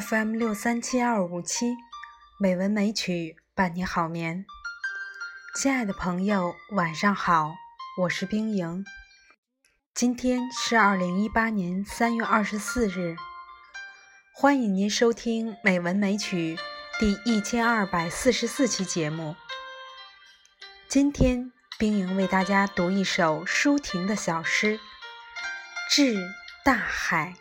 FM 六三七二五七，美文美曲伴你好眠。亲爱的朋友，晚上好，我是冰莹。今天是二零一八年三月二十四日，欢迎您收听《美文美曲》第一千二百四十四期节目。今天，冰莹为大家读一首舒婷的小诗《致大海》。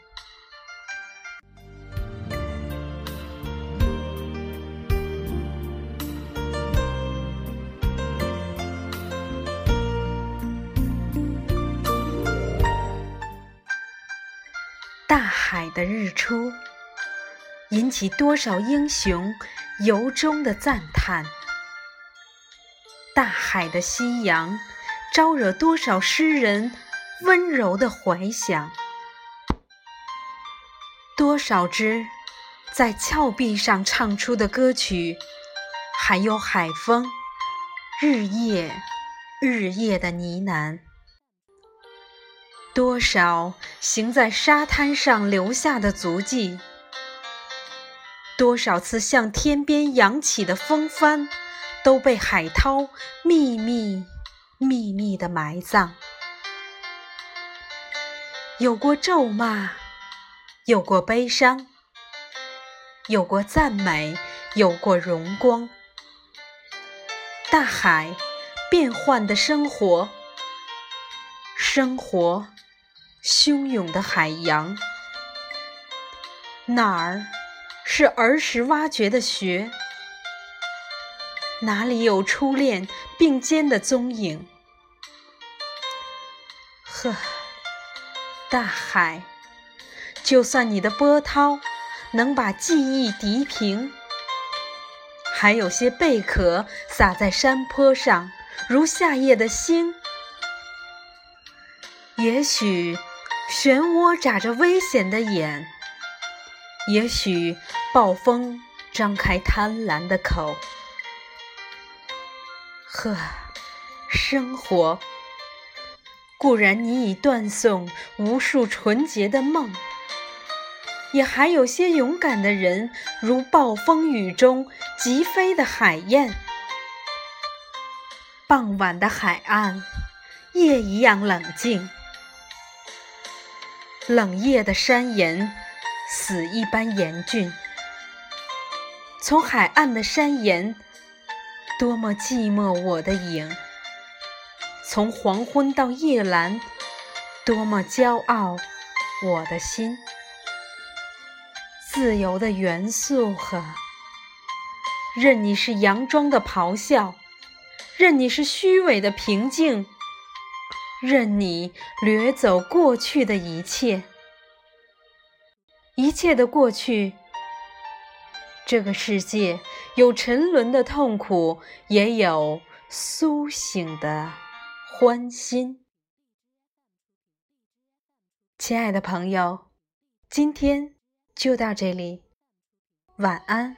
大海的日出，引起多少英雄由衷的赞叹；大海的夕阳，招惹多少诗人温柔的怀想。多少只在峭壁上唱出的歌曲，还有海风日夜日夜的呢喃。多少行在沙滩上留下的足迹，多少次向天边扬起的风帆，都被海涛秘密、秘密的埋葬。有过咒骂，有过悲伤，有过赞美，有过荣光。大海，变幻的生活，生活。汹涌的海洋，哪儿是儿时挖掘的穴？哪里有初恋并肩的踪影？呵，大海，就算你的波涛能把记忆涤平，还有些贝壳撒在山坡上，如夏夜的星，也许。漩涡眨着危险的眼，也许暴风张开贪婪的口。呵，生活固然你已断送无数纯洁的梦，也还有些勇敢的人，如暴风雨中疾飞的海燕。傍晚的海岸，夜一样冷静。冷夜的山岩，死一般严峻。从海岸的山岩，多么寂寞我的影；从黄昏到夜阑，多么骄傲我的心。自由的元素呵，任你是佯装的咆哮，任你是虚伪的平静。任你掠走过去的一切，一切的过去。这个世界有沉沦的痛苦，也有苏醒的欢欣。亲爱的朋友，今天就到这里，晚安。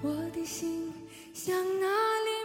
我的心向哪里